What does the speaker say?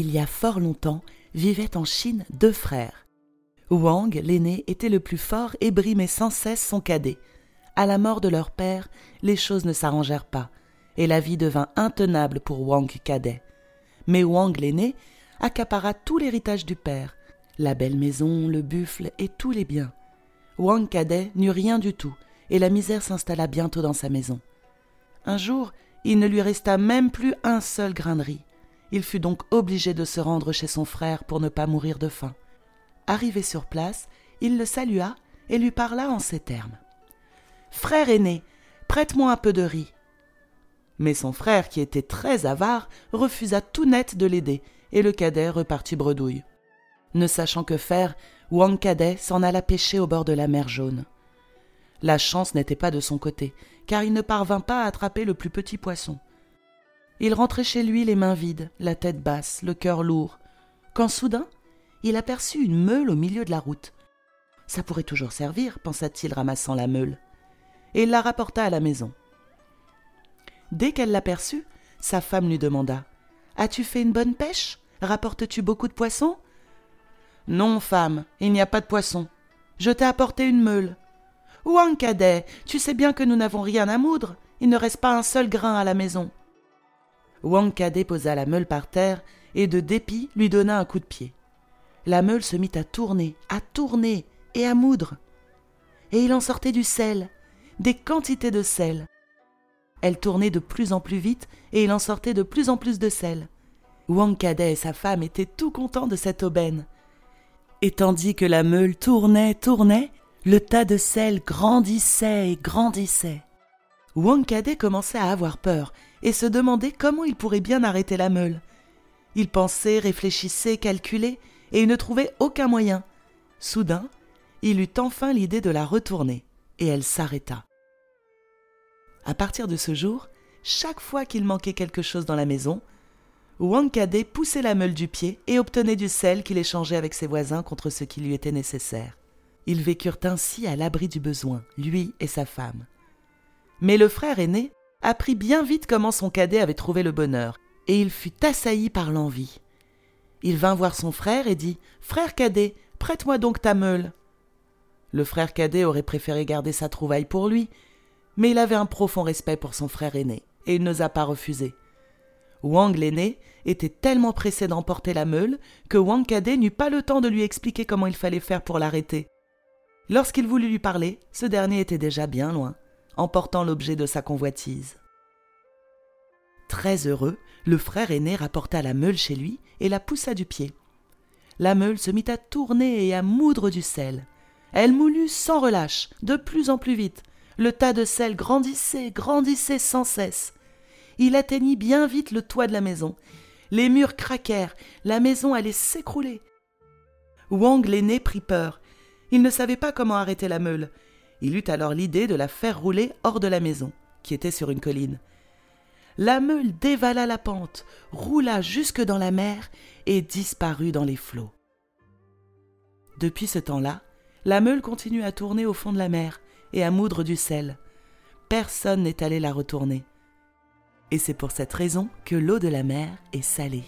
Il y a fort longtemps vivaient en Chine deux frères. Wang, l'aîné, était le plus fort et brimait sans cesse son cadet. À la mort de leur père, les choses ne s'arrangèrent pas, et la vie devint intenable pour Wang cadet. Mais Wang l'aîné accapara tout l'héritage du père, la belle maison, le buffle et tous les biens. Wang cadet n'eut rien du tout, et la misère s'installa bientôt dans sa maison. Un jour, il ne lui resta même plus un seul grain de riz. Il fut donc obligé de se rendre chez son frère pour ne pas mourir de faim. Arrivé sur place, il le salua et lui parla en ces termes. Frère aîné, prête-moi un peu de riz. Mais son frère, qui était très avare, refusa tout net de l'aider, et le cadet repartit bredouille. Ne sachant que faire, Wang Cadet s'en alla pêcher au bord de la mer jaune. La chance n'était pas de son côté, car il ne parvint pas à attraper le plus petit poisson. Il rentrait chez lui les mains vides, la tête basse, le cœur lourd, quand soudain il aperçut une meule au milieu de la route. Ça pourrait toujours servir, pensa-t-il, ramassant la meule, et il la rapporta à la maison. Dès qu'elle l'aperçut, sa femme lui demanda As-tu fait une bonne pêche? Rapportes-tu beaucoup de poissons Non, femme, il n'y a pas de poissons. Je t'ai apporté une meule. Ouan cadet, tu sais bien que nous n'avons rien à moudre. Il ne reste pas un seul grain à la maison. Wang Cadet posa la meule par terre et de dépit lui donna un coup de pied. La meule se mit à tourner, à tourner et à moudre. Et il en sortait du sel, des quantités de sel. Elle tournait de plus en plus vite et il en sortait de plus en plus de sel. Wang Cadet et sa femme étaient tout contents de cette aubaine. Et tandis que la meule tournait, tournait, le tas de sel grandissait et grandissait. Wang Cadet commençait à avoir peur et se demandait comment il pourrait bien arrêter la meule. Il pensait, réfléchissait, calculait, et ne trouvait aucun moyen. Soudain, il eut enfin l'idée de la retourner, et elle s'arrêta. À partir de ce jour, chaque fois qu'il manquait quelque chose dans la maison, Wang Cadet poussait la meule du pied et obtenait du sel qu'il échangeait avec ses voisins contre ce qui lui était nécessaire. Ils vécurent ainsi à l'abri du besoin, lui et sa femme. Mais le frère aîné apprit bien vite comment son cadet avait trouvé le bonheur, et il fut assailli par l'envie. Il vint voir son frère et dit Frère cadet, prête-moi donc ta meule. Le frère cadet aurait préféré garder sa trouvaille pour lui, mais il avait un profond respect pour son frère aîné, et il n'osa pas refuser. Wang l'aîné était tellement pressé d'emporter la meule que Wang cadet n'eut pas le temps de lui expliquer comment il fallait faire pour l'arrêter. Lorsqu'il voulut lui parler, ce dernier était déjà bien loin emportant l'objet de sa convoitise. Très heureux, le frère aîné rapporta la meule chez lui et la poussa du pied. La meule se mit à tourner et à moudre du sel. Elle moulut sans relâche, de plus en plus vite. Le tas de sel grandissait, grandissait sans cesse. Il atteignit bien vite le toit de la maison. Les murs craquèrent, la maison allait s'écrouler. Wang l'aîné prit peur. Il ne savait pas comment arrêter la meule. Il eut alors l'idée de la faire rouler hors de la maison, qui était sur une colline. La meule dévala la pente, roula jusque dans la mer et disparut dans les flots. Depuis ce temps-là, la meule continue à tourner au fond de la mer et à moudre du sel. Personne n'est allé la retourner. Et c'est pour cette raison que l'eau de la mer est salée.